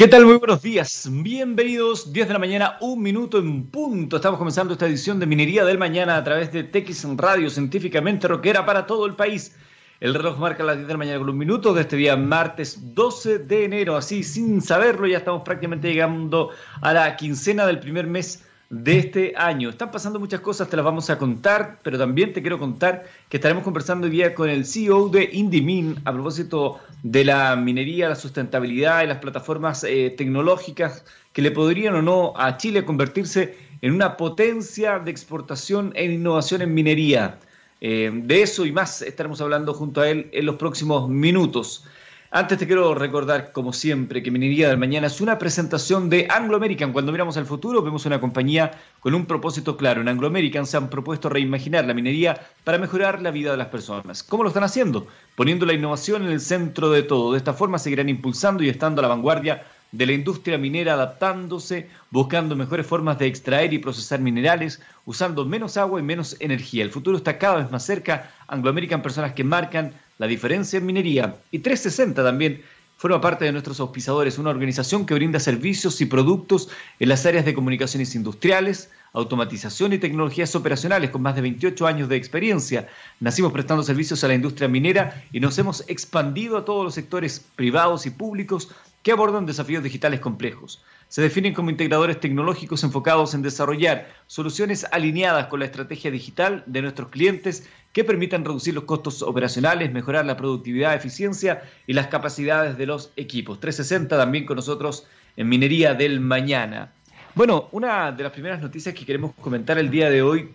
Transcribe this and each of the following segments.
¿Qué tal? Muy buenos días. Bienvenidos. 10 de la mañana, un minuto en punto. Estamos comenzando esta edición de Minería del Mañana a través de TX Radio, científicamente rockera para todo el país. El reloj marca las 10 de la mañana con un minuto de este día, martes 12 de enero. Así, sin saberlo, ya estamos prácticamente llegando a la quincena del primer mes de este año. Están pasando muchas cosas, te las vamos a contar, pero también te quiero contar que estaremos conversando hoy día con el CEO de Indimin a propósito de la minería, la sustentabilidad y las plataformas eh, tecnológicas que le podrían o no a Chile convertirse en una potencia de exportación e innovación en minería. Eh, de eso y más estaremos hablando junto a él en los próximos minutos. Antes te quiero recordar, como siempre, que Minería del Mañana es una presentación de Anglo American. Cuando miramos al futuro, vemos una compañía con un propósito claro. En Anglo American se han propuesto reimaginar la minería para mejorar la vida de las personas. ¿Cómo lo están haciendo? Poniendo la innovación en el centro de todo. De esta forma seguirán impulsando y estando a la vanguardia de la industria minera adaptándose, buscando mejores formas de extraer y procesar minerales, usando menos agua y menos energía. El futuro está cada vez más cerca. Anglo American, personas que marcan la diferencia en minería. Y 360 también forma parte de nuestros auspiciadores, una organización que brinda servicios y productos en las áreas de comunicaciones industriales, automatización y tecnologías operacionales con más de 28 años de experiencia. Nacimos prestando servicios a la industria minera y nos hemos expandido a todos los sectores privados y públicos que abordan desafíos digitales complejos se definen como integradores tecnológicos enfocados en desarrollar soluciones alineadas con la estrategia digital de nuestros clientes que permitan reducir los costos operacionales, mejorar la productividad, eficiencia y las capacidades de los equipos. 360 también con nosotros en Minería del Mañana. Bueno, una de las primeras noticias que queremos comentar el día de hoy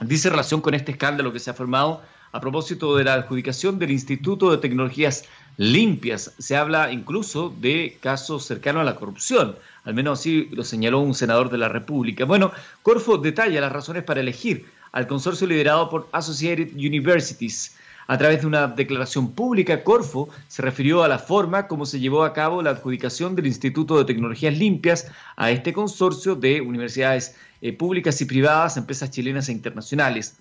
dice relación con este escándalo que se ha formado a propósito de la adjudicación del Instituto de Tecnologías Limpias. Se habla incluso de casos cercanos a la corrupción. Al menos así lo señaló un senador de la República. Bueno, Corfo detalla las razones para elegir al consorcio liderado por Associated Universities. A través de una declaración pública, Corfo se refirió a la forma como se llevó a cabo la adjudicación del Instituto de Tecnologías Limpias a este consorcio de universidades eh, públicas y privadas, empresas chilenas e internacionales.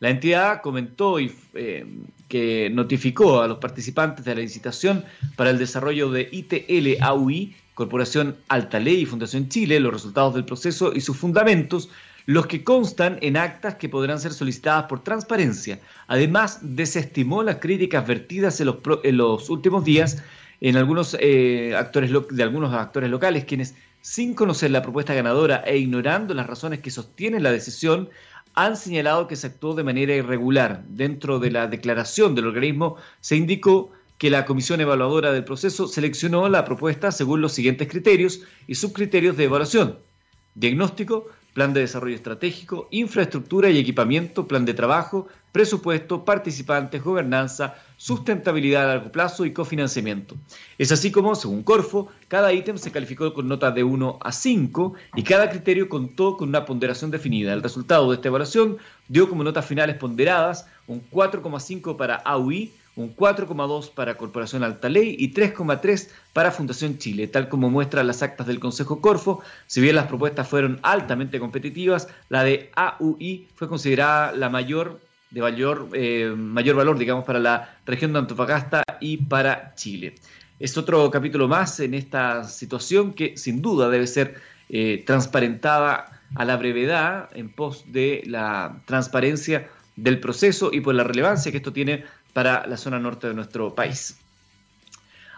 La entidad comentó y, eh, que notificó a los participantes de la licitación para el desarrollo de ITL AUI Corporación Alta Ley y Fundación Chile los resultados del proceso y sus fundamentos, los que constan en actas que podrán ser solicitadas por transparencia. Además, desestimó las críticas vertidas en los, últimos días en algunos, eh, actores de algunos actores locales, quienes, sin conocer la propuesta ganadora e ignorando las razones que sostienen la decisión, han señalado que se actuó de manera irregular. Dentro de la declaración del organismo se indicó que la comisión evaluadora del proceso seleccionó la propuesta según los siguientes criterios y subcriterios de evaluación. Diagnóstico, plan de desarrollo estratégico, infraestructura y equipamiento, plan de trabajo, presupuesto, participantes, gobernanza, sustentabilidad a largo plazo y cofinanciamiento. Es así como, según Corfo, cada ítem se calificó con nota de 1 a 5 y cada criterio contó con una ponderación definida. El resultado de esta evaluación dio como notas finales ponderadas un 4,5 para AUI, un 4,2 para Corporación Alta Ley y 3,3 para Fundación Chile, tal como muestran las actas del Consejo Corfo. Si bien las propuestas fueron altamente competitivas, la de AUI fue considerada la mayor de mayor, eh, mayor valor, digamos, para la región de Antofagasta y para Chile. Es otro capítulo más en esta situación que sin duda debe ser eh, transparentada a la brevedad en pos de la transparencia del proceso y por la relevancia que esto tiene para la zona norte de nuestro país.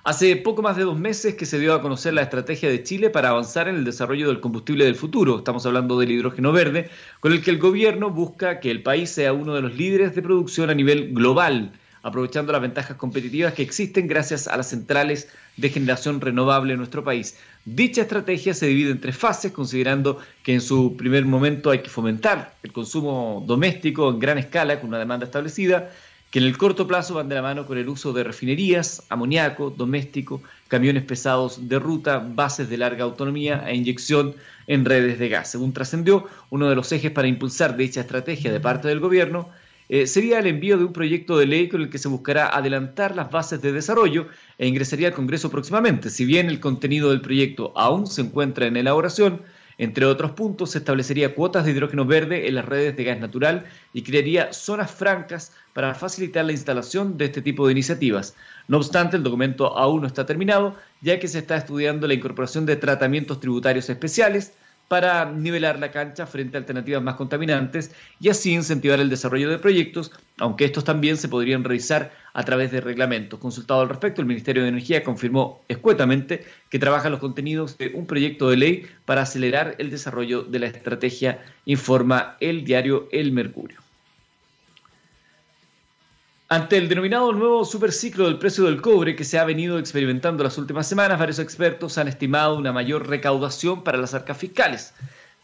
Hace poco más de dos meses que se dio a conocer la estrategia de Chile para avanzar en el desarrollo del combustible del futuro. Estamos hablando del hidrógeno verde, con el que el gobierno busca que el país sea uno de los líderes de producción a nivel global, aprovechando las ventajas competitivas que existen gracias a las centrales de generación renovable en nuestro país. Dicha estrategia se divide en tres fases, considerando que en su primer momento hay que fomentar el consumo doméstico en gran escala con una demanda establecida, que en el corto plazo van de la mano con el uso de refinerías, amoníaco, doméstico, camiones pesados de ruta, bases de larga autonomía e inyección en redes de gas. Según trascendió, uno de los ejes para impulsar dicha estrategia de parte del gobierno eh, sería el envío de un proyecto de ley con el que se buscará adelantar las bases de desarrollo e ingresaría al Congreso próximamente. Si bien el contenido del proyecto aún se encuentra en elaboración, Entre otros puntos, se establecería cuotas de hidrógeno verde en las redes de gas natural y crearía zonas francas para facilitar la instalación de este tipo de iniciativas. No obstante, el documento aún no está terminado, ya que se está estudiando la incorporación de tratamientos tributarios especiales, para nivelar la cancha frente a alternativas más contaminantes y así incentivar el desarrollo de proyectos, aunque estos también se podrían realizar a través de reglamentos. Consultado al respecto, el Ministerio de Energía confirmó escuetamente que trabaja los contenidos de un proyecto de ley para acelerar el desarrollo de la estrategia, informa el diario El Mercurio. Ante el denominado nuevo superciclo del precio del cobre que se ha venido experimentando las últimas semanas, varios expertos han estimado una mayor recaudación para las arcas fiscales.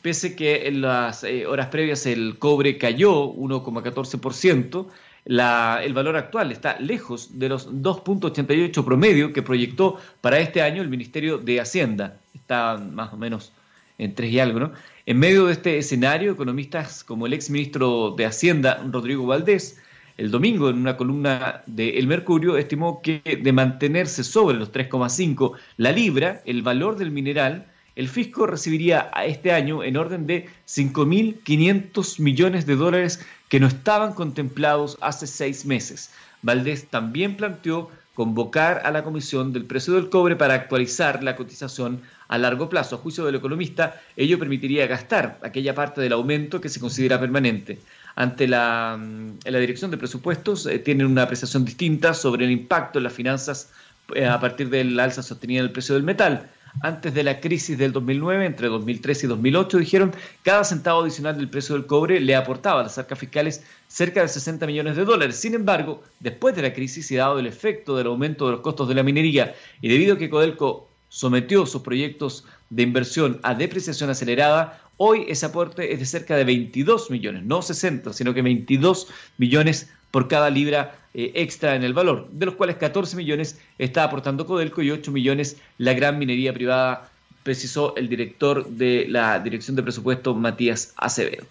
Pese que en las eh, horas previas el cobre cayó 1,14%, el valor actual está lejos de los 2.88 promedio que proyectó para este año el Ministerio de Hacienda. Está más o menos en 3 y algo, ¿no? En medio de este escenario, economistas como el exministro de Hacienda, Rodrigo Valdés, el domingo en una columna de El Mercurio estimó que de mantenerse sobre los 3,5 la libra, el valor del mineral, el fisco recibiría a este año en orden de 5.500 millones de dólares que no estaban contemplados hace seis meses. Valdés también planteó convocar a la Comisión del Precio del Cobre para actualizar la cotización a largo plazo. A juicio del economista, ello permitiría gastar aquella parte del aumento que se considera permanente ante la, la Dirección de Presupuestos eh, tienen una apreciación distinta sobre el impacto en las finanzas eh, a partir del alza sostenida del precio del metal. Antes de la crisis del 2009, entre 2003 y 2008, dijeron cada centavo adicional del precio del cobre le aportaba a las arcas fiscales cerca de 60 millones de dólares. Sin embargo, después de la crisis y dado el efecto del aumento de los costos de la minería y debido a que Codelco sometió sus proyectos de inversión a depreciación acelerada, Hoy ese aporte es de cerca de 22 millones, no 60, sino que 22 millones por cada libra eh, extra en el valor, de los cuales 14 millones está aportando Codelco y 8 millones la gran minería privada, precisó el director de la Dirección de Presupuesto, Matías Acevedo.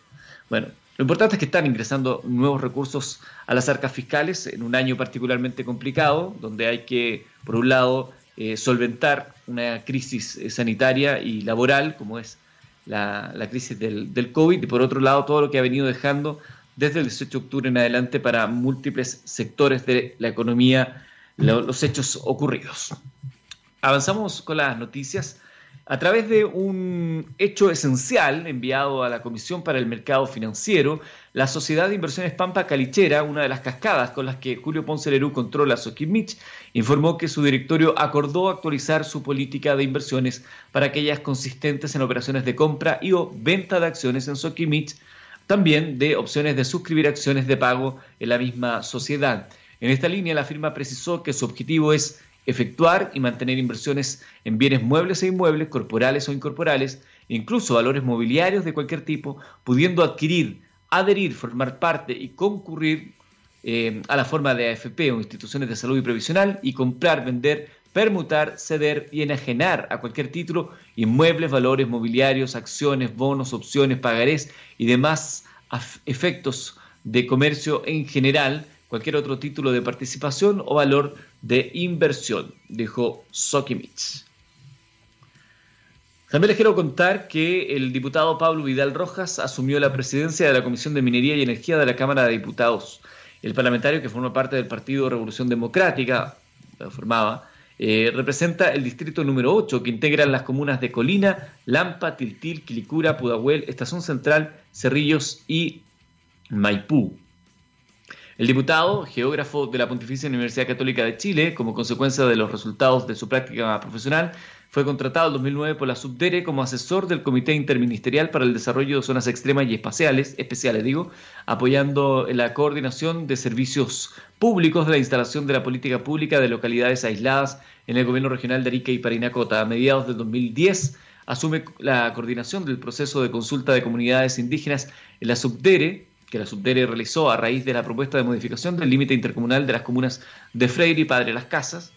Bueno, lo importante es que están ingresando nuevos recursos a las arcas fiscales en un año particularmente complicado, donde hay que, por un lado, eh, solventar una crisis eh, sanitaria y laboral, como es la, crisis del, del, COVID y por otro lado todo lo que ha venido dejando desde el 18 de octubre en adelante para múltiples sectores de la economía los hechos ocurridos. Avanzamos con las noticias a través de un hecho esencial enviado a la Comisión para el Mercado Financiero, la Sociedad de Inversiones Pampa Calichera, una de las cascadas con las que Julio Ponce Lerú controla Soquimich, informó que su directorio acordó actualizar su política de inversiones para aquellas consistentes en operaciones de compra y o venta de acciones en Soquimich, también de opciones de suscribir acciones de pago en la misma sociedad. En esta línea, la firma precisó que su objetivo es efectuar y mantener inversiones en bienes muebles e inmuebles, corporales o incorporales, incluso valores mobiliarios de cualquier tipo, pudiendo adquirir, adherir, formar parte y concurrir eh, a la forma de AFP o instituciones de salud y previsional y comprar, vender, permutar, ceder y enajenar a cualquier título inmuebles, valores mobiliarios, acciones, bonos, opciones, pagarés y demás efectos de comercio en general cualquier otro título de participación o valor de inversión, dijo Sokimich. También les quiero contar que el diputado Pablo Vidal Rojas asumió la presidencia de la Comisión de Minería y Energía de la Cámara de Diputados. El parlamentario, que forma parte del Partido Revolución Democrática, formaba, eh, representa el distrito número 8, que integra las comunas de Colina, Lampa, Tiltil, Quilicura, Pudahuel, Estación Central, Cerrillos y Maipú. El diputado, geógrafo de la Pontificia Universidad Católica de Chile, como consecuencia de los resultados de su práctica profesional, fue contratado en 2009 por la Subdere como asesor del Comité Interministerial para el Desarrollo de Zonas Extremas y Espaciales, especiales digo, apoyando la coordinación de servicios públicos de la instalación de la política pública de localidades aisladas en el gobierno regional de Arica y Parinacota. A mediados de 2010 asume la coordinación del proceso de consulta de comunidades indígenas en la Subdere, que la Subdere realizó a raíz de la propuesta de modificación del límite intercomunal de las comunas de Freire y Padre Las Casas,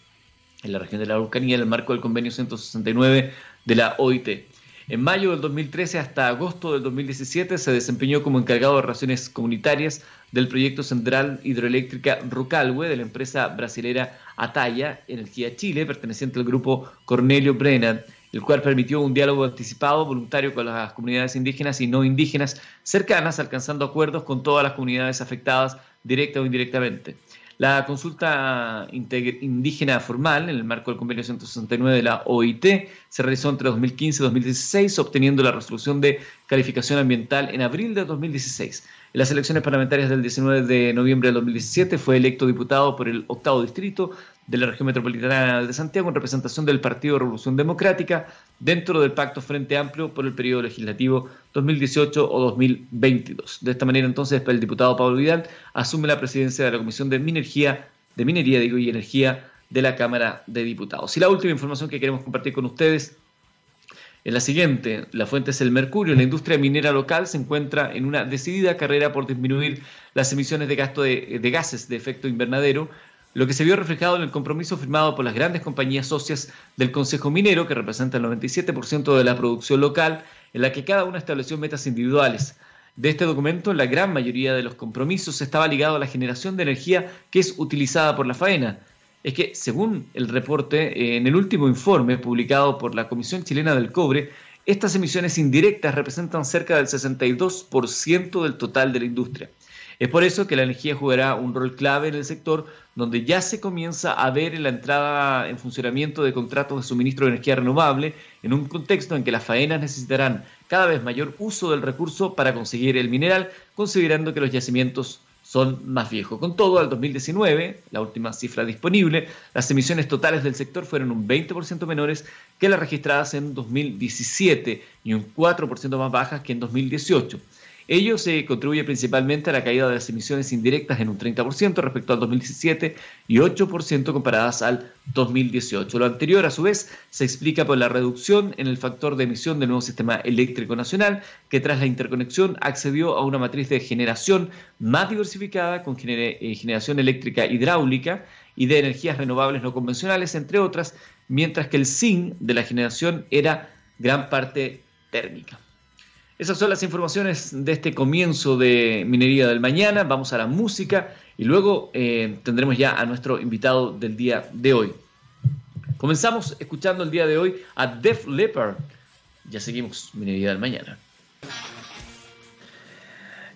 en la región de la Araucanía, en el marco del convenio 169 de la OIT. En mayo del 2013 hasta agosto del 2017 se desempeñó como encargado de relaciones comunitarias del proyecto central hidroeléctrica Rucalhue de la empresa brasilera Ataya Energía Chile, perteneciente al grupo Cornelio Brennan el cual permitió un diálogo anticipado, voluntario con las comunidades indígenas y no indígenas cercanas, alcanzando acuerdos con todas las comunidades afectadas, directa o indirectamente. La consulta indígena formal, en el marco del convenio 169 de la OIT, se realizó entre 2015 y 2016, obteniendo la resolución de calificación ambiental en abril de 2016. En las elecciones parlamentarias del 19 de noviembre de 2017 fue electo diputado por el octavo distrito de la región metropolitana de Santiago en representación del Partido Revolución Democrática dentro del Pacto Frente Amplio por el periodo legislativo 2018 o 2022. De esta manera entonces el diputado Pablo Vidal asume la presidencia de la Comisión de Minería, de Minería digo, y Energía de la Cámara de Diputados. Y la última información que queremos compartir con ustedes es la siguiente, la fuente es el mercurio. La industria minera local se encuentra en una decidida carrera por disminuir las emisiones de, gasto de, de gases de efecto invernadero, lo que se vio reflejado en el compromiso firmado por las grandes compañías socias del Consejo Minero, que representa el 97% de la producción local, en la que cada una estableció metas individuales. De este documento, la gran mayoría de los compromisos estaba ligado a la generación de energía que es utilizada por la faena. Es que, según el reporte, eh, en el último informe publicado por la Comisión Chilena del Cobre, estas emisiones indirectas representan cerca del 62% del total de la industria. Es por eso que la energía jugará un rol clave en el sector, donde ya se comienza a ver la entrada en funcionamiento de contratos de suministro de energía renovable, en un contexto en que las faenas necesitarán cada vez mayor uso del recurso para conseguir el mineral, considerando que los yacimientos son más viejos. Con todo, al 2019, la última cifra disponible, las emisiones totales del sector fueron un 20% menores que las registradas en 2017 y un 4% más bajas que en 2018. Ello se contribuye principalmente a la caída de las emisiones indirectas en un 30% respecto al 2017 y 8% comparadas al 2018. Lo anterior, a su vez, se explica por la reducción en el factor de emisión del nuevo sistema eléctrico nacional, que tras la interconexión accedió a una matriz de generación más diversificada con eh, generación eléctrica hidráulica y de energías renovables no convencionales, entre otras, mientras que el zinc de la generación era gran parte térmica. Esas son las informaciones de este comienzo de Minería del Mañana. Vamos a la música y luego eh, tendremos ya a nuestro invitado del día de hoy. Comenzamos escuchando el día de hoy a Def Leppard. Ya seguimos Minería del Mañana.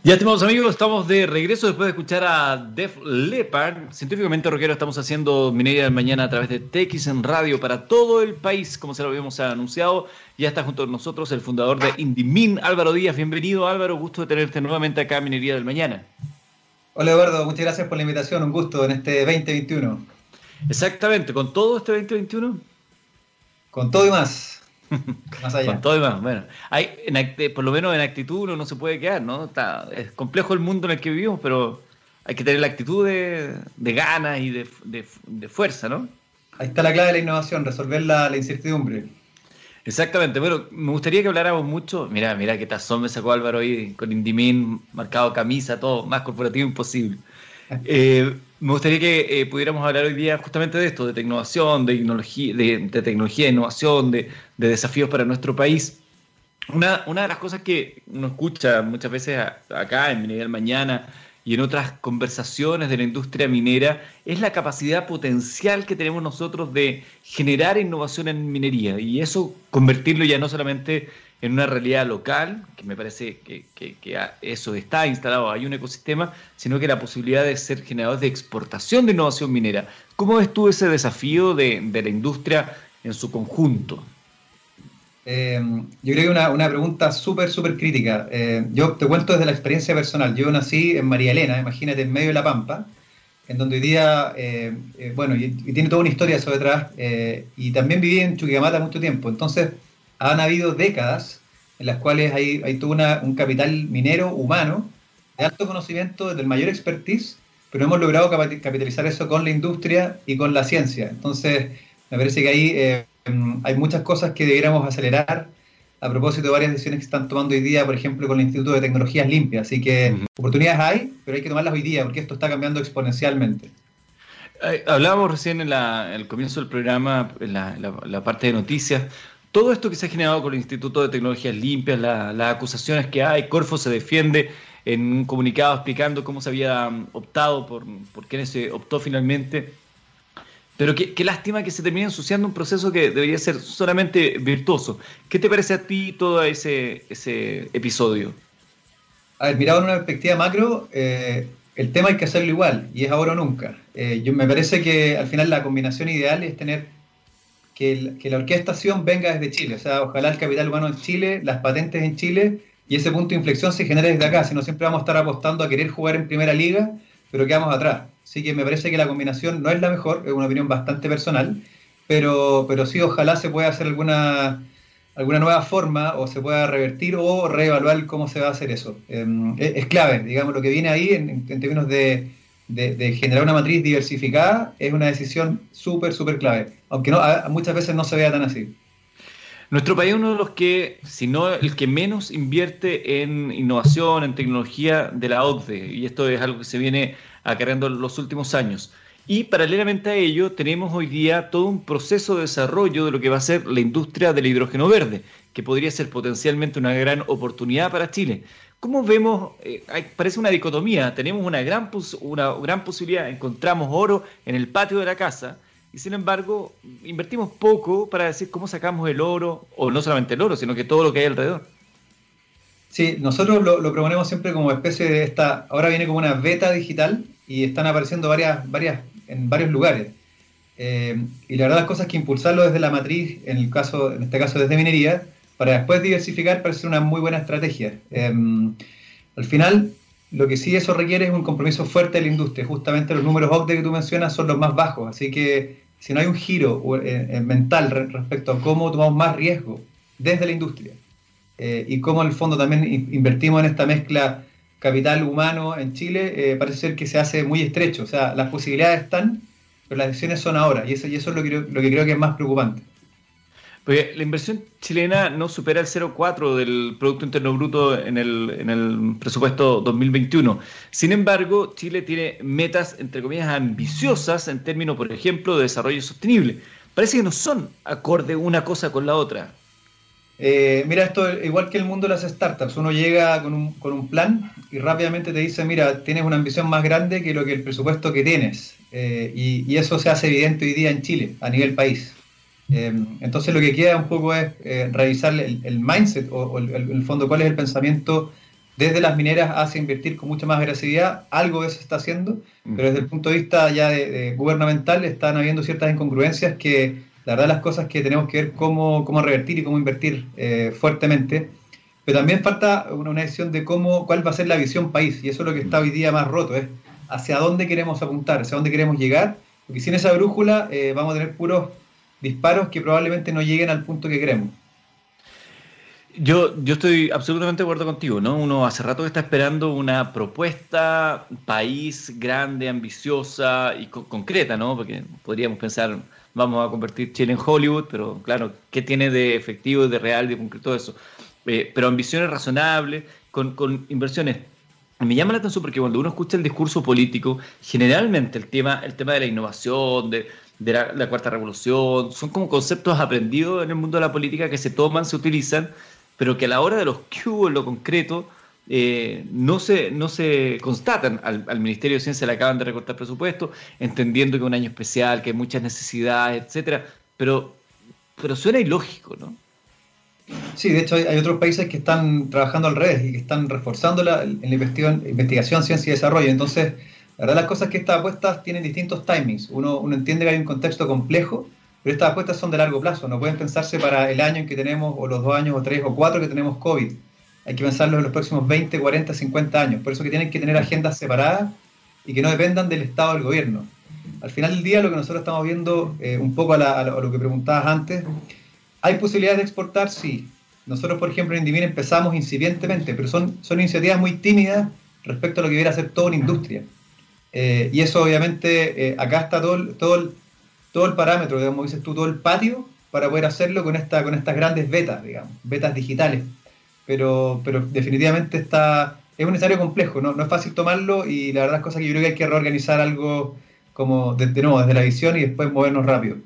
Ya, estimados amigos, estamos de regreso después de escuchar a Def Leppard. Científicamente rockero, estamos haciendo Minería del Mañana a través de TX en radio para todo el país, como se lo habíamos anunciado. Ya está junto con nosotros el fundador de Indimin, Álvaro Díaz. Bienvenido, Álvaro. Gusto de tenerte nuevamente acá en Minería del Mañana. Hola, Eduardo. Muchas gracias por la invitación. Un gusto en este 2021. Exactamente. ¿Con todo este 2021? Con todo y más. Más allá. Con todo y más. Bueno, hay, por lo menos en actitud uno no se puede quedar, ¿no? Está, es complejo el mundo en el que vivimos, pero hay que tener la actitud de, de ganas y de, de, fuerza, ¿no? Ahí está la clave de la innovación, resolver la, la, incertidumbre. Exactamente. Bueno, me gustaría que habláramos mucho. Mira, mira qué tazón me sacó Álvaro ahí con Indimin, marcado camisa, todo más corporativo imposible. Eh, me gustaría que eh, pudiéramos hablar hoy día justamente de esto, de innovación, de tecnología, de, tecnología, de innovación, de, desafíos para nuestro país. Una, una, de las cosas que uno escucha muchas veces acá en Minería Mañana y en otras conversaciones de la industria minera es la capacidad potencial que tenemos nosotros de generar innovación en minería y eso convertirlo ya no solamente en una realidad local, que me parece que, eso está instalado, hay un ecosistema, sino que la posibilidad de ser generadores de exportación de innovación minera. ¿Cómo ves tú ese desafío de, la industria en su conjunto? Eh, yo creo que una, una pregunta súper, súper crítica. Eh, yo te cuento desde la experiencia personal. Yo nací en María Elena, imagínate, en medio de La Pampa, en donde hoy día, eh, bueno, y, tiene toda una historia eso detrás, y también viví en Chuquicamata mucho tiempo. Entonces, han habido décadas en las cuales hay, hay todo un capital minero humano de alto conocimiento, del mayor expertise, pero hemos logrado capitalizar eso con la industria y con la ciencia. Entonces, me parece que ahí eh, hay muchas cosas que debiéramos acelerar a propósito de varias decisiones que están tomando hoy día, por ejemplo, con el Instituto de Tecnologías Limpias. Así que oportunidades hay, pero hay que tomarlas hoy día porque esto está cambiando exponencialmente. Eh, hablábamos recién en, el comienzo del programa, en la parte de noticias, todo esto que se ha generado con el Instituto de Tecnologías Limpias, las acusaciones que hay, Corfo se defiende en un comunicado explicando cómo se había um, optado, por, por quiénes se optó finalmente. Pero qué, lástima que se termine ensuciando un proceso que debería ser solamente virtuoso. ¿Qué te parece a ti todo ese, ese episodio? A ver, mirado en una perspectiva macro, eh, el tema hay que hacerlo igual, y es ahora o nunca. Eh, yo, me parece que al final la combinación ideal es tener que, que, la orquestación venga desde Chile, o sea, ojalá el capital humano en Chile, las patentes en Chile, y ese punto de inflexión se genere desde acá, si no siempre vamos a estar apostando a querer jugar en primera liga, pero quedamos atrás. Así que me parece que la combinación no es la mejor, es una opinión bastante personal, pero, pero sí ojalá se pueda hacer alguna, alguna nueva forma o se pueda revertir o reevaluar cómo se va a hacer eso. Em, es, clave, digamos, lo que viene ahí en, términos de, de, generar una matriz diversificada es una decisión súper, súper clave, aunque no, muchas veces no se vea tan así. Nuestro país es uno de los que, si no el que menos invierte en innovación, en tecnología de la OCDE, y esto es algo que se viene acarreando los últimos años. Y paralelamente a ello tenemos hoy día todo un proceso de desarrollo de lo que va a ser la industria del hidrógeno verde, que podría ser potencialmente una gran oportunidad para Chile. ¿Cómo vemos? Eh, parece una dicotomía. Tenemos una gran, una gran posibilidad, encontramos oro en el patio de la casa, y sin embargo invertimos poco para decir cómo sacamos el oro, o no solamente el oro, sino que todo lo que hay alrededor. Sí, nosotros lo, proponemos siempre como especie de esta, ahora viene como una beta digital y están apareciendo varias, varias, en varios lugares. Eh, y la verdad las cosas que impulsarlo desde la matriz, en el caso, en este caso desde minería, para después diversificar parece una muy buena estrategia. Eh, al final, lo que sí eso requiere es un compromiso fuerte de la industria. Justamente los números OCDE que tú mencionas son los más bajos, así que si no hay un giro eh, mental respecto a cómo tomamos más riesgo desde la industria, eh, y cómo en el fondo también invertimos en esta mezcla capital humano en Chile, eh, parece ser que se hace muy estrecho. O sea, las posibilidades están, pero las decisiones son ahora, y eso, y eso es lo que, lo que creo que es más preocupante. Porque la inversión chilena no supera el 0,4 del Producto Interno Bruto en el, en el presupuesto 2021. Sin embargo, Chile tiene metas, entre comillas, ambiciosas en términos, por ejemplo, de desarrollo sostenible. Parece que no son acorde una cosa con la otra. Eh, mira, esto igual que el mundo de las startups, uno llega con un, con un, plan y rápidamente te dice, mira, tienes una ambición más grande que lo que el presupuesto que tienes. Eh, y, eso se hace evidente hoy día en Chile, a nivel país. Eh, entonces lo que queda un poco es revisar el, mindset o, el, el, fondo, cuál es el pensamiento desde las mineras hacia invertir con mucha más agresividad. Algo de eso se está haciendo, pero desde el punto de vista ya de gubernamental están habiendo ciertas incongruencias que la verdad las cosas que tenemos que ver cómo, cómo revertir y cómo invertir eh, fuertemente. Pero también falta una, decisión de cómo, cuál va a ser la visión país, y eso es lo que está hoy día más roto, es hacia dónde queremos apuntar, hacia dónde queremos llegar, porque sin esa brújula eh, vamos a tener puros disparos que probablemente no lleguen al punto que queremos. Yo, yo estoy absolutamente de acuerdo contigo, ¿no? Uno hace rato que está esperando una propuesta país grande, ambiciosa y concreta, ¿no? Porque podríamos pensar vamos a convertir Chile en Hollywood, pero claro, ¿qué tiene de efectivo, de real, de concreto eso? Eh, pero ambiciones razonables, con, con inversiones me llama la atención porque cuando uno escucha el discurso político, generalmente el tema, el tema de la innovación, de, de la, la, cuarta revolución, son como conceptos aprendidos en el mundo de la política que se toman, se utilizan, pero que a la hora de los que hubo en lo concreto eh, no, se, no se constatan. Al, Ministerio de Ciencia le acaban de recortar presupuesto, entendiendo que es un año especial, que hay muchas necesidades, etcétera, pero, pero suena ilógico, ¿no? Sí, de hecho hay, otros países que están trabajando al revés y que están reforzando la, en la investigación, investigación, ciencia y desarrollo. Entonces, la verdad las cosas es que estas apuestas tienen distintos timings. Uno, uno entiende que hay un contexto complejo, pero estas apuestas son de largo plazo, no pueden pensarse para el año en que tenemos, o los dos años, o tres, o cuatro que tenemos COVID hay que pensarlo en los próximos 20, 40, 50 años. Por eso que tienen que tener agendas separadas y que no dependan del Estado o del gobierno. Al final del día, lo que nosotros estamos viendo, eh, un poco a, lo que preguntabas antes, ¿hay posibilidades de exportar? Sí. Nosotros, por ejemplo, en Indivina empezamos incipientemente, pero son, son iniciativas muy tímidas respecto a lo que debería ser toda una industria. Eh, y eso, obviamente, eh, acá está todo el, todo, el, todo el parámetro, digamos, dices tú, todo el patio para poder hacerlo con, esta, con estas grandes betas, digamos, betas digitales pero, pero definitivamente está, es un escenario complejo, ¿no? no es fácil tomarlo y la verdad es cosa que creo que hay que reorganizar algo como de, nuevo, desde la visión y después movernos rápido.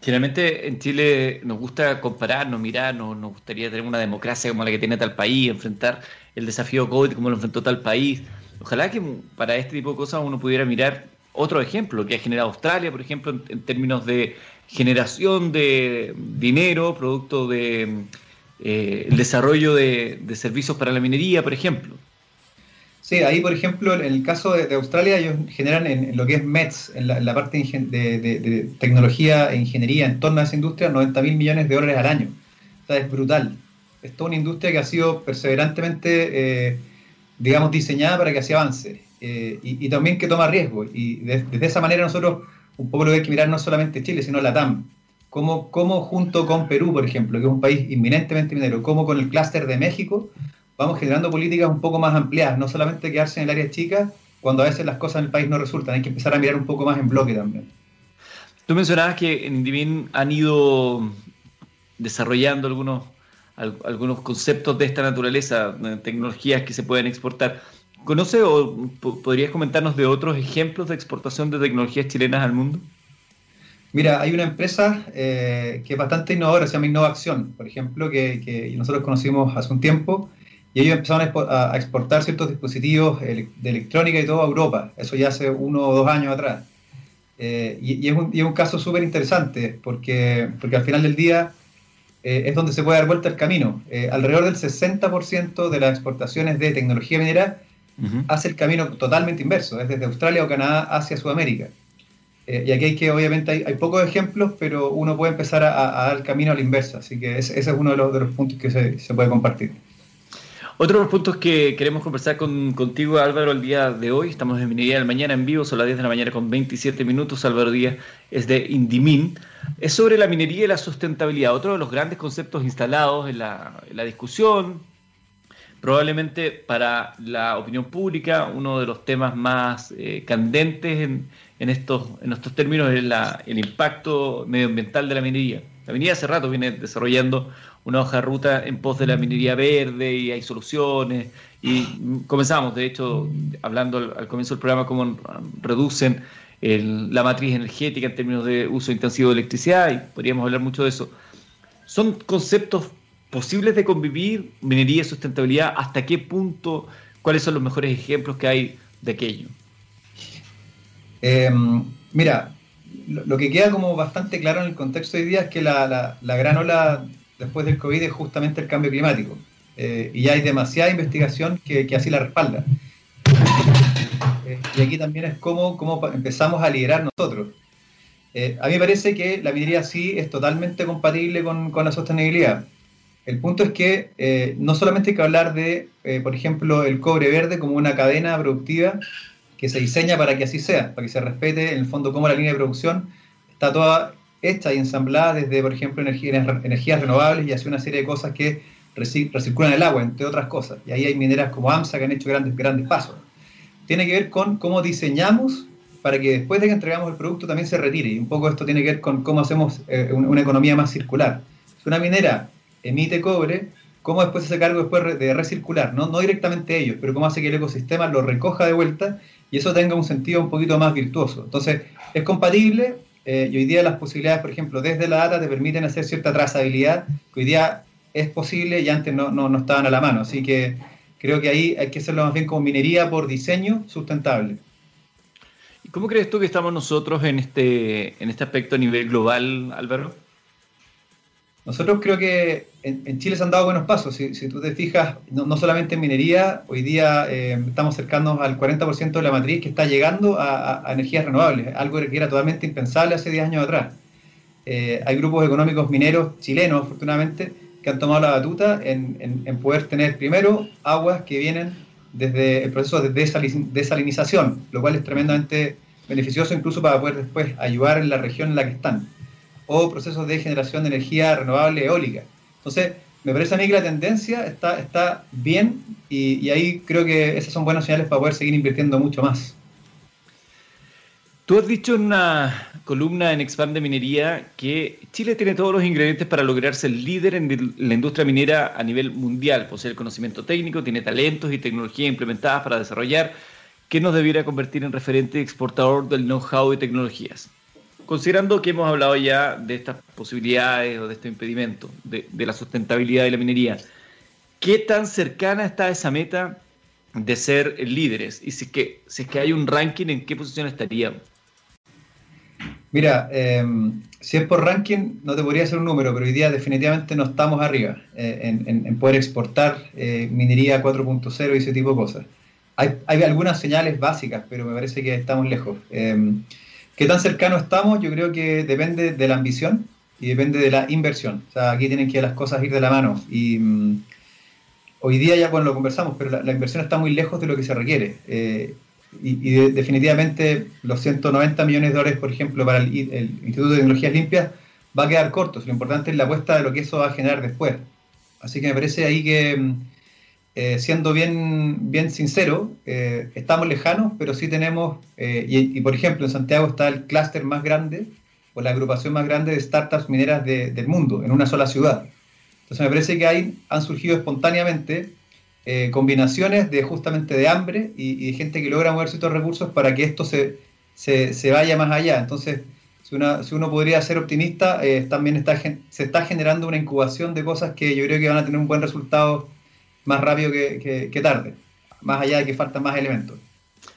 Generalmente en Chile nos gusta compararnos, mirar, nos, nos gustaría tener una democracia como la que tiene tal país, enfrentar el desafío COVID como lo enfrentó tal país. Ojalá que para este tipo de cosas uno pudiera mirar otro ejemplo que ha generado Australia, por ejemplo, en, términos de generación de dinero, producto de eh, el desarrollo de, servicios para la minería, por ejemplo. Sí, ahí por ejemplo, en el caso de, Australia, ellos generan en, lo que es METS, en la, parte de, tecnología e ingeniería en torno a esa industria, 90 mil millones de dólares al año. O sea, es brutal. Es toda una industria que ha sido perseverantemente, eh, digamos, diseñada para que así avance. Eh, y, también que toma riesgo. Y desde esa manera nosotros un poco lo hay que mirar no solamente Chile, sino la TAM. Como, como junto con Perú, por ejemplo, que es un país inminentemente minero, como con el clúster de México, vamos generando políticas un poco más ampliadas, no solamente quedarse en el área chica cuando a veces las cosas en el país no resultan, hay que empezar a mirar un poco más en bloque también. Tú mencionabas que en Indivín han ido desarrollando algunos, algunos conceptos de esta naturaleza, tecnologías que se pueden exportar. ¿Conoce o podrías comentarnos de otros ejemplos de exportación de tecnologías chilenas al mundo? Mira, hay una empresa eh, que es bastante innovadora, se llama Innovación, por ejemplo, que, nosotros conocimos hace un tiempo, y ellos empezaron a exportar ciertos dispositivos de electrónica y todo a Europa, eso ya hace uno o dos años atrás. Eh, y, es un, caso súper interesante, porque, porque al final del día eh, es donde se puede dar vuelta el camino. alrededor del 60% de las exportaciones de tecnología minera hace el camino totalmente inverso, es desde Australia o Canadá hacia Sudamérica. Eh, y aquí hay que, obviamente, hay, pocos ejemplos, pero uno puede empezar a, dar camino a la inversa. Así que ese, es uno de los, de los puntos que se, se, puede compartir. Otro de los puntos que queremos conversar con, contigo, Álvaro, el día de hoy, estamos en Minería del Mañana en vivo, son las 10 de la mañana con 27 minutos. Álvaro Díaz es de Indimin. Es sobre la minería y la sustentabilidad, otro de los grandes conceptos instalados en la, en la discusión, probablemente para la opinión pública uno de los temas más eh, candentes en, en, estos, en estos términos es la, el impacto medioambiental de la minería. La minería hace rato viene desarrollando una hoja de ruta en pos de la minería verde y hay soluciones. Y comenzamos, de hecho, hablando al, comienzo del programa, cómo reducen la matriz energética en términos de uso intensivo de electricidad y podríamos hablar mucho de eso. Son conceptos posibles de convivir, minería y sustentabilidad, hasta qué punto, cuáles son los mejores ejemplos que hay de aquello. Em, mira, lo, que queda como bastante claro en el contexto de hoy día es que la, gran ola después del COVID es justamente el cambio climático. Eh, y hay demasiada investigación que, así la respalda. Eh, y aquí también es cómo, cómo empezamos a liderar nosotros. Eh, a mí me parece que la minería sí es totalmente compatible con, con la sostenibilidad. El punto es que no solamente hay que hablar de, por ejemplo, el cobre verde como una cadena productiva que se diseña para que así sea, para que se respete en el fondo cómo la línea de producción está toda hecha y ensamblada desde, por ejemplo, energías renovables y hace una serie de cosas que recirculan el agua, entre otras cosas. Y ahí hay mineras como AMSA que han hecho grandes, grandes pasos. Tiene que ver con cómo diseñamos para que después de que entregamos el producto también se retire. Y un poco esto tiene que ver con cómo hacemos eh, una economía más circular. Si una minera emite cobre, cómo después se hace cargo después de recircular, ¿no? no directamente ellos, pero cómo hace que el ecosistema lo recoja de vuelta y eso tenga un sentido un poquito más virtuoso. Entonces, es compatible eh, y hoy día las posibilidades, por ejemplo, desde la data te permiten hacer cierta trazabilidad que hoy día es posible y antes no, no, no estaban a la mano. Así que creo que ahí hay que hacerlo más bien como minería por diseño sustentable. ¿Y cómo crees tú que estamos nosotros en este, en este aspecto a nivel global, Álvaro? Nosotros creo que en, Chile se han dado buenos pasos. Si, tú te fijas, no, solamente en minería, hoy día eh, estamos cercanos al 40% de la matriz que está llegando a, energías renovables, algo que era totalmente impensable hace 10 años atrás. Eh, hay grupos económicos mineros chilenos, afortunadamente, que han tomado la batuta en, poder tener primero aguas que vienen desde el proceso de desalinización, lo cual es tremendamente beneficioso incluso para poder después ayudar en la región en la que están o procesos de generación de energía renovable eólica. Entonces, me parece a mí que la tendencia está, está bien y, ahí creo que esas son buenas señales para poder seguir invirtiendo mucho más. Tú has dicho en una columna en Expand de Minería que Chile tiene todos los ingredientes para lograr ser líder en la industria minera a nivel mundial. Posee el conocimiento técnico, tiene talentos y tecnología implementadas para desarrollar que nos debiera convertir en referente exportador del know-how y tecnologías considerando que hemos hablado ya de estas posibilidades o de este impedimento, de, la sustentabilidad de la minería, ¿qué tan cercana está esa meta de ser líderes? Y si es que, si que hay un ranking, ¿en qué posición estaríamos? Mira, em, si es por ranking, no te podría hacer un número, pero hoy día definitivamente no estamos arriba eh, en, poder exportar eh, minería 4.0 y ese tipo de cosas. Hay, algunas señales básicas, pero me parece que estamos lejos. ¿Qué tan cercano estamos? Yo creo que depende de la ambición y depende de la inversión. O sea, aquí tienen que las cosas ir de la mano. Y mm, hoy día ya, bueno, lo conversamos, pero la, inversión está muy lejos de lo que se requiere. Eh, y, definitivamente los 190 millones de dólares, por ejemplo, para el, Instituto de Tecnologías Limpias va a quedar corto. Lo importante es la apuesta de lo que eso va a generar después. Así que me parece ahí que, mm, eh, siendo bien, bien sincero, eh, estamos lejanos, pero sí tenemos, y, por ejemplo, en Santiago está el clúster más grande o la agrupación más grande de startups mineras del mundo, en una sola ciudad. Entonces me parece que ahí han surgido espontáneamente eh, combinaciones de justamente de hambre y, de gente que logra mover ciertos recursos para que esto se, se, vaya más allá. Entonces, si, si uno podría ser optimista, eh, también está, se está generando una incubación de cosas que yo creo que van a tener un buen resultado más rápido que, que tarde, más allá de que faltan más elementos.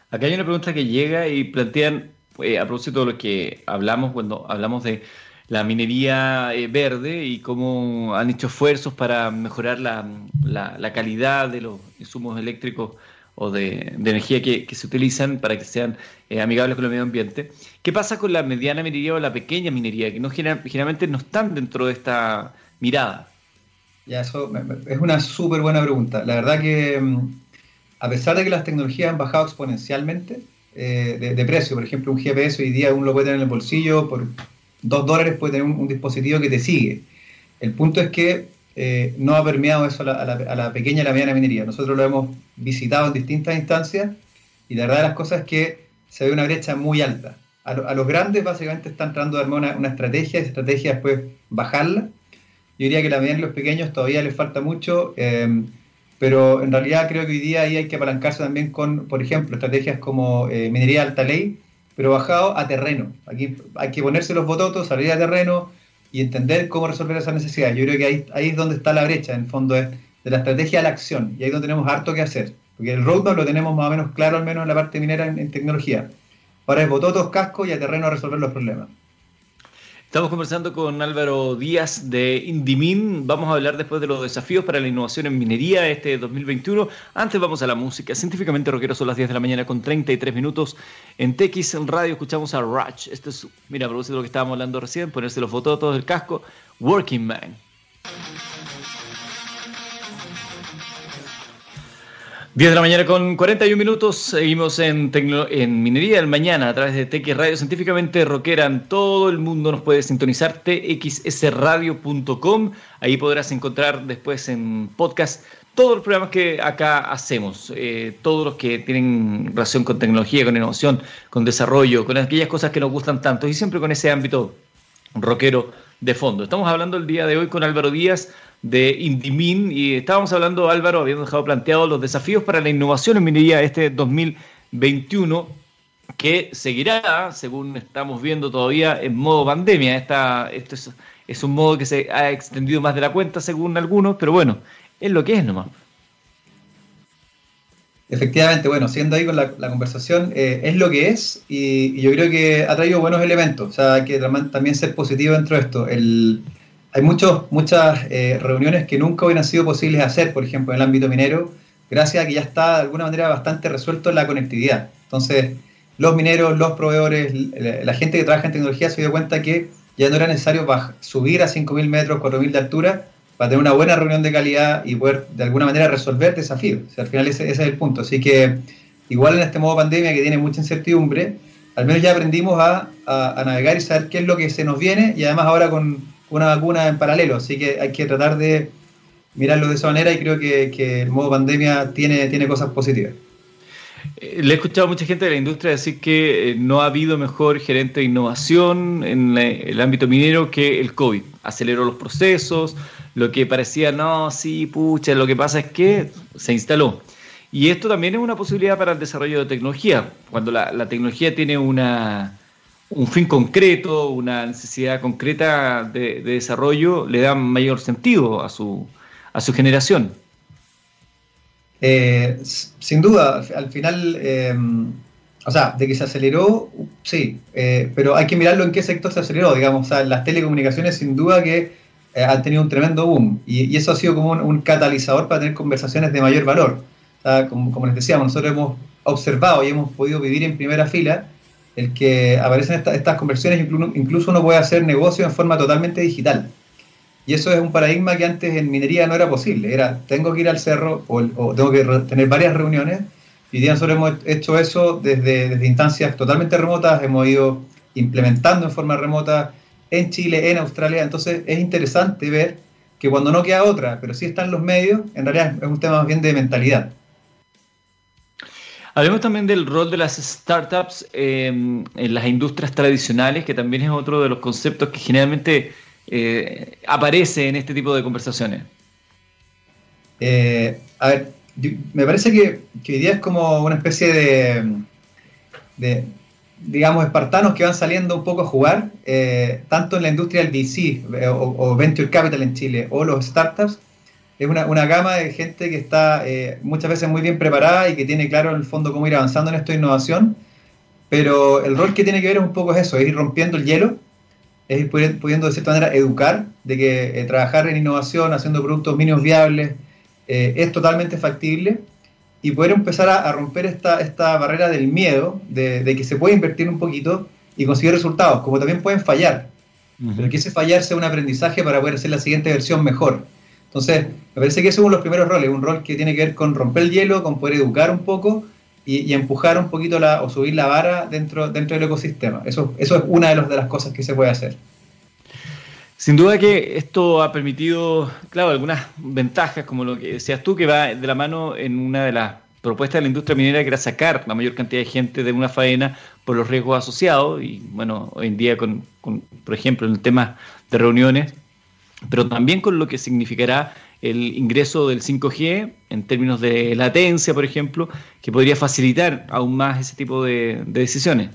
Acá hay una pregunta que llega y plantean eh, a propósito de lo que hablamos cuando hablamos de la minería eh, verde y cómo han hecho esfuerzos para mejorar la, la, calidad de los insumos eléctricos o de, energía que, se utilizan para que sean eh, amigables con el medio ambiente. ¿Qué pasa con la mediana minería o la pequeña minería, que no, generalmente no están dentro de esta mirada? Ya, eso es una súper buena pregunta. La verdad que mm, a pesar de que las tecnologías han bajado exponencialmente, eh, de, precio. Por ejemplo, un GPS hoy día uno lo puede tener en el bolsillo, por dos dólares puede tener un, dispositivo que te sigue. El punto es que eh, no ha permeado eso a la, pequeña y la mediana minería. Nosotros lo hemos visitado en distintas instancias y la verdad de las cosas es que se ve una brecha muy alta. A, los grandes básicamente están tratando de armar una, estrategia, esa estrategia después bajarla. Yo diría que la y los pequeños todavía les falta mucho. Eh, pero en realidad creo que hoy día ahí hay que apalancarse también con, por ejemplo, estrategias como eh, minería alta ley, pero bajado a terreno. Aquí hay que ponerse los bototos, salir a terreno y entender cómo resolver esas necesidades. Yo creo que ahí, ahí es donde está la brecha, en el fondo, es de la estrategia a la acción, y ahí es donde tenemos harto que hacer. Porque el roadmap lo tenemos más o menos claro, al menos en la parte minera en, en tecnología. Ahora es bototos, casco y a terreno a resolver los problemas. Estamos conversando con Álvaro Díaz de Indimin. Vamos a hablar después de los desafíos para la innovación en minería este 2021. Antes vamos a la música. Científicamente Rockero son las 10 de la mañana con 33 minutos. En TX Radio escuchamos a Ratch. Esto es, mira, de lo que estábamos hablando recién, ponerse los fototos del casco. Working Man. 10 de la mañana con 41 minutos, seguimos en, en Minería del Mañana a través de TX Radio Científicamente Rockera. Todo el mundo nos puede sintonizar txsradio.com. Ahí podrás encontrar después en podcast todos los programas que acá hacemos, eh, todos los que tienen relación con tecnología, con innovación, con desarrollo, con aquellas cosas que nos gustan tanto y siempre con ese ámbito rockero de fondo. Estamos hablando el día de hoy con Álvaro Díaz de Indimin y estábamos hablando, Álvaro, habíamos dejado planteado los desafíos para la innovación en minería este 2021 que seguirá, según estamos viendo todavía, en modo pandemia. Esta, esto es, un modo que se ha extendido más de la cuenta, según algunos, pero bueno, es lo que es nomás. Efectivamente, bueno, siendo ahí con la, conversación, eh, es lo que es y, yo creo que ha traído buenos elementos, o sea, hay que también ser positivo dentro de esto. El, hay muchos, muchas eh, reuniones que nunca hubieran sido posibles hacer, por ejemplo, en el ámbito minero, gracias a que ya está de alguna manera bastante resuelto la conectividad. Entonces, los mineros, los proveedores, la gente que trabaja en tecnología se dio cuenta que ya no era necesario subir a 5.000 metros, 4.000 de altura para tener una buena reunión de calidad y poder de alguna manera resolver desafíos. Al final ese, es el punto. Así que igual en este modo pandemia que tiene mucha incertidumbre, al menos ya aprendimos a navegar y saber qué es lo que se nos viene y además ahora con una vacuna en paralelo, así que hay que tratar de mirarlo de esa manera y creo que, el modo pandemia tiene, tiene cosas positivas. Eh, le he escuchado a mucha gente de la industria decir que eh, no ha habido mejor gerente de innovación en el ámbito minero que el COVID. Aceleró los procesos, lo que parecía, no, sí, pucha, lo que pasa es que se instaló. Y esto también es una posibilidad para el desarrollo de tecnología. Cuando la tecnología tiene una, un fin concreto, una necesidad concreta de, desarrollo, le da mayor sentido a su, a su generación. Eh, sin duda, al final, em, o sea, de que se aceleró, sí, eh, pero hay que mirarlo en qué sector se aceleró, digamos, o sea, las telecomunicaciones sin duda que eh, han tenido un tremendo boom y, eso ha sido como un, catalizador para tener conversaciones de mayor valor. Como, como, les decíamos, nosotros hemos observado y hemos podido vivir en primera fila el que aparecen estas conversiones, incluso uno puede hacer negocio en forma totalmente digital. Y eso es un paradigma que antes en minería no era posible. Era, tengo que ir al cerro o, tengo que tener varias reuniones. Y día nosotros hemos hecho eso desde, desde, instancias totalmente remotas, hemos ido implementando en forma remota en Chile, en Australia. Entonces es interesante ver que cuando no queda otra, pero sí están los medios, en realidad es un tema más bien de mentalidad. Hablemos también del rol de las startups eh, en las industrias tradicionales, que también es otro de los conceptos que generalmente eh, aparece en este tipo de conversaciones? Eh, a ver, me parece que, hoy día es como una especie de, digamos, espartanos que van saliendo un poco a jugar, eh, tanto en la industria del VC o, Venture Capital en Chile o los startups. Es una, una gama de gente que está muchas veces muy bien preparada y que tiene claro en el fondo cómo ir avanzando en esto de innovación, pero el rol que tiene que ver es un poco eso, es ir rompiendo el hielo es ir pudiendo de cierta manera educar de que eh, trabajar en innovación, haciendo productos mínimos viables, eh, es totalmente factible y poder empezar a, romper esta, esta barrera del miedo, de, que se puede invertir un poquito y conseguir resultados, como también pueden fallar, pero que ese fallar sea un aprendizaje para poder hacer la siguiente versión mejor. Entonces, me parece que es uno de los primeros roles, un rol que tiene que ver con romper el hielo, con poder educar un poco y, empujar un poquito la, o subir la vara dentro, dentro del ecosistema. Eso, eso es una de, los, de las cosas que se puede hacer. Sin duda que esto ha permitido, claro, algunas ventajas, como lo que decías tú, que va de la mano en una de las propuestas de la industria minera, que era sacar la mayor cantidad de gente de una faena por los riesgos asociados, y bueno, hoy en día con, con por ejemplo, en el tema de reuniones, pero también con lo que significará el ingreso del 5G en términos de latencia, por ejemplo, que podría facilitar aún más ese tipo de, decisiones.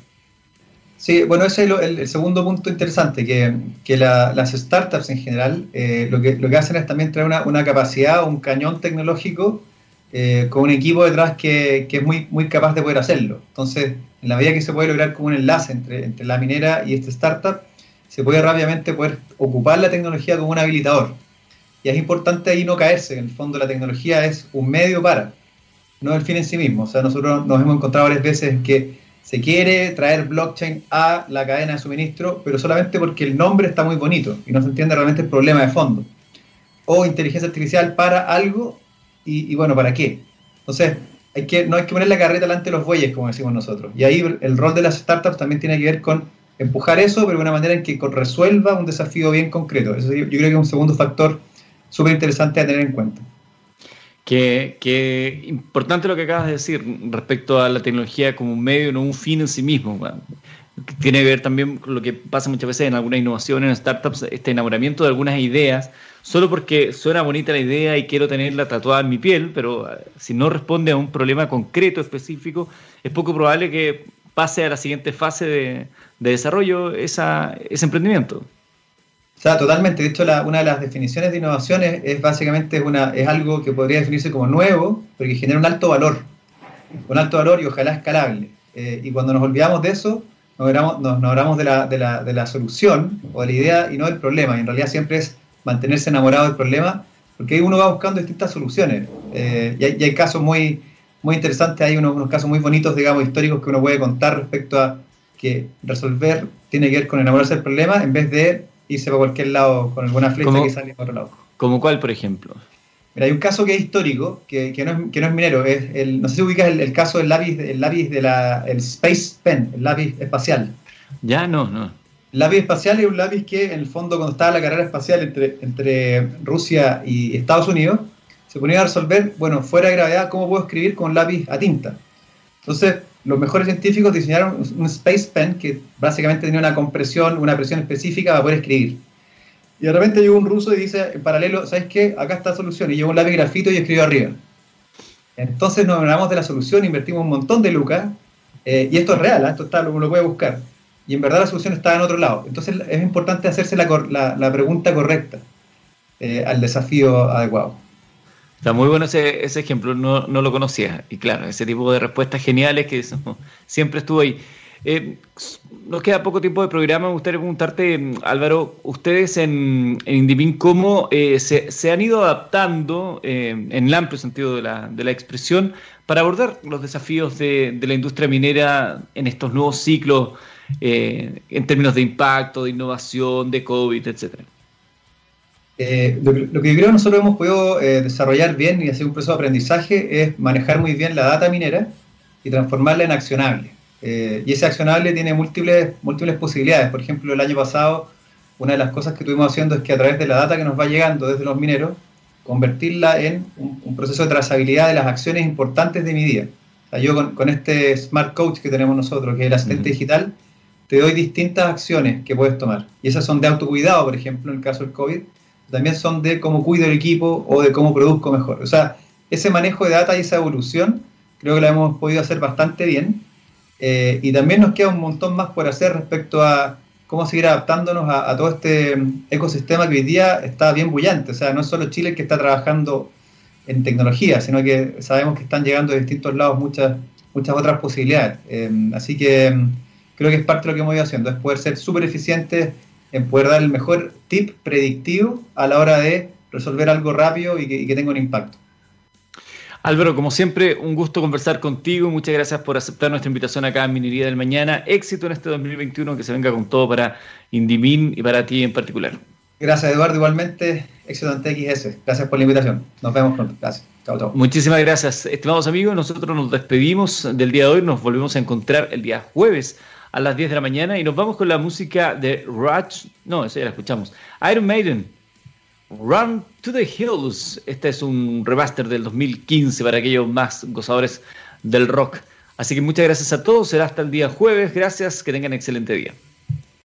Sí, bueno, ese es el, segundo punto interesante, que, las startups en general eh, lo, que, lo que hacen es también traer una, capacidad, un cañón tecnológico eh, con un equipo detrás que, es muy, muy capaz de poder hacerlo. Entonces, en la medida que se puede lograr como un enlace entre, entre la minera y esta startup, se puede rápidamente poder ocupar la tecnología como un habilitador. Y es importante ahí no caerse, en el fondo la tecnología es un medio para, no el fin en sí mismo. O sea, nosotros nos hemos encontrado varias veces que se quiere traer blockchain a la cadena de suministro, pero solamente porque el nombre está muy bonito y no se entiende realmente el problema de fondo. O inteligencia artificial para algo y, bueno, ¿para qué? Entonces, hay que, no hay que poner la carreta delante de los bueyes, como decimos nosotros. Y ahí el rol de las startups también tiene que ver con empujar eso, pero de una manera en que resuelva un desafío bien concreto. Eso yo, creo que es un segundo factor súper interesante a tener en cuenta. Qué, importante lo que acabas de decir respecto a la tecnología como un medio, no un fin en sí mismo. Tiene que ver también con lo que pasa muchas veces en alguna innovación, en startups, este enamoramiento de algunas ideas, solo porque suena bonita la idea y quiero tenerla tatuada en mi piel, pero eh, si no responde a un problema concreto, específico, es poco probable que pase a la siguiente fase de, desarrollo esa, ese emprendimiento. O sea, totalmente. De hecho, una de las definiciones de innovación es, básicamente una, es algo que podría definirse como nuevo, pero que genera un alto valor. Un alto valor y ojalá escalable. Eh, y cuando nos olvidamos de eso, nos hablamos, nos, de, la, de, la, de, la, solución o de la idea y no del problema. Y en realidad siempre es mantenerse enamorado del problema, porque uno va buscando distintas soluciones. Eh, y, hay, casos muy, muy interesantes, hay unos, unos casos muy bonitos, digamos, históricos que uno puede contar respecto a que resolver tiene que ver con enamorarse del problema en vez de irse para cualquier lado con alguna flecha que sale para otro lado. ¿Como cuál, por ejemplo? Mira, hay un caso que es histórico, que, que, no, es, que no, es, minero. Es el, no sé si ubicas el, caso del lápiz, el lápiz de la, el Space Pen, el lápiz espacial. Ya, no, no. El lápiz espacial es un lápiz que, en el fondo, cuando estaba la carrera espacial entre, entre Rusia y Estados Unidos, se ponía a resolver, bueno, fuera de gravedad, cómo puedo escribir con lápiz a tinta. Entonces, los mejores científicos diseñaron un space pen que básicamente tenía una compresión, una presión específica para poder escribir. Y de repente llegó un ruso y dice, en paralelo, ¿sabes qué? Acá está la solución. Y llevó un lápiz grafito y escribió arriba. Entonces nos enamoramos de la solución, invertimos un montón de lucas, eh, y esto es real, ¿eh? esto está, lo, lo puede buscar. Y en verdad la solución está en otro lado. Entonces es importante hacerse la, la, pregunta correcta eh, al desafío adecuado. Está muy bueno ese, ese ejemplo, no, no, lo conocía. Y claro, ese tipo de respuestas geniales que siempre estuvo ahí. Eh, nos queda poco tiempo de programa. Me gustaría preguntarte, Álvaro, ustedes en, en ¿cómo eh, se, han ido adaptando eh, en el amplio sentido de la, de la expresión para abordar los desafíos de, de, la industria minera en estos nuevos ciclos en términos de impacto, de innovación, de COVID, etcétera? Lo, lo, que yo creo que nosotros hemos podido desarrollar bien y hacer un proceso de aprendizaje es manejar muy bien la data minera y transformarla en accionable. Eh, y ese accionable tiene múltiples, múltiples posibilidades. Por ejemplo, el año pasado, una de las cosas que estuvimos haciendo es que a través de la data que nos va llegando desde los mineros, convertirla en un, proceso de trazabilidad de las acciones importantes de mi día. O sea, yo con, este Smart Coach que tenemos nosotros, que es el asistente digital, te doy distintas acciones que puedes tomar. Y esas son de autocuidado, por ejemplo, en el caso del COVID. También son de cómo cuido el equipo o de cómo produzco mejor. O sea, ese manejo de data y esa evolución creo que la hemos podido hacer bastante bien eh, y también nos queda un montón más por hacer respecto a cómo seguir adaptándonos a, todo este ecosistema que hoy día está bien bullante. O sea, no es solo Chile que está trabajando en tecnología, sino que sabemos que están llegando de distintos lados muchas, muchas otras posibilidades. Eh, así que mm, creo que es parte de lo que hemos ido haciendo, es poder ser súper eficientes en poder dar el mejor tip predictivo a la hora de resolver algo rápido y que, y que tenga un impacto. Álvaro, como siempre, un gusto conversar contigo. Muchas gracias por aceptar nuestra invitación acá en Minería del Mañana. Éxito en este 2021, que se venga con todo para Indimin y para ti en particular. Gracias, Eduardo. Igualmente, éxito en TXS. Gracias por la invitación. Nos vemos pronto. Gracias. Chao, chao. Muchísimas gracias. Estimados amigos, nosotros nos despedimos del día de hoy. Nos volvemos a encontrar el día jueves a las 10 de la mañana y nos vamos con la música de Raj. No, esa ya la escuchamos. Iron Maiden. Run to the Hills. Este es un remaster del 2015 para aquellos más gozadores del rock. Así que muchas gracias a todos. Será hasta el día jueves. Gracias. Que tengan excelente día.